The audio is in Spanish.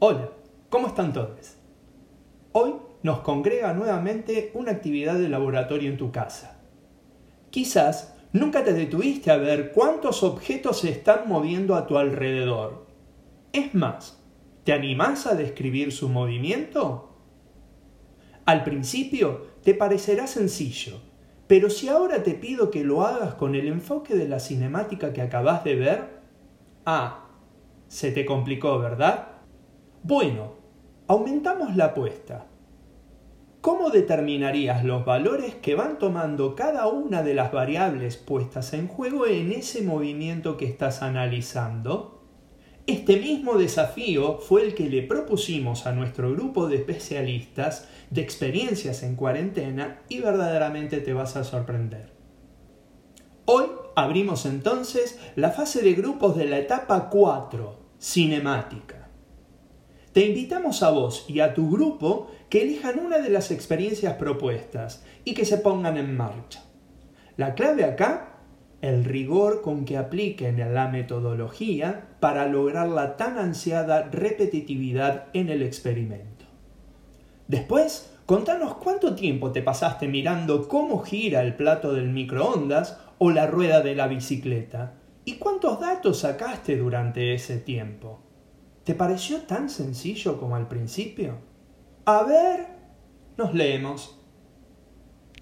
Hola, ¿cómo están todos? Hoy nos congrega nuevamente una actividad de laboratorio en tu casa. Quizás nunca te detuviste a ver cuántos objetos se están moviendo a tu alrededor. Es más, ¿te animás a describir su movimiento? Al principio te parecerá sencillo, pero si ahora te pido que lo hagas con el enfoque de la cinemática que acabas de ver, ah, se te complicó, ¿verdad? Bueno, aumentamos la apuesta. ¿Cómo determinarías los valores que van tomando cada una de las variables puestas en juego en ese movimiento que estás analizando? Este mismo desafío fue el que le propusimos a nuestro grupo de especialistas de experiencias en cuarentena y verdaderamente te vas a sorprender. Hoy abrimos entonces la fase de grupos de la etapa 4, cinemática. Te invitamos a vos y a tu grupo que elijan una de las experiencias propuestas y que se pongan en marcha. La clave acá, el rigor con que apliquen la metodología para lograr la tan ansiada repetitividad en el experimento. Después, contanos cuánto tiempo te pasaste mirando cómo gira el plato del microondas o la rueda de la bicicleta y cuántos datos sacaste durante ese tiempo. ¿Te pareció tan sencillo como al principio? A ver, nos leemos.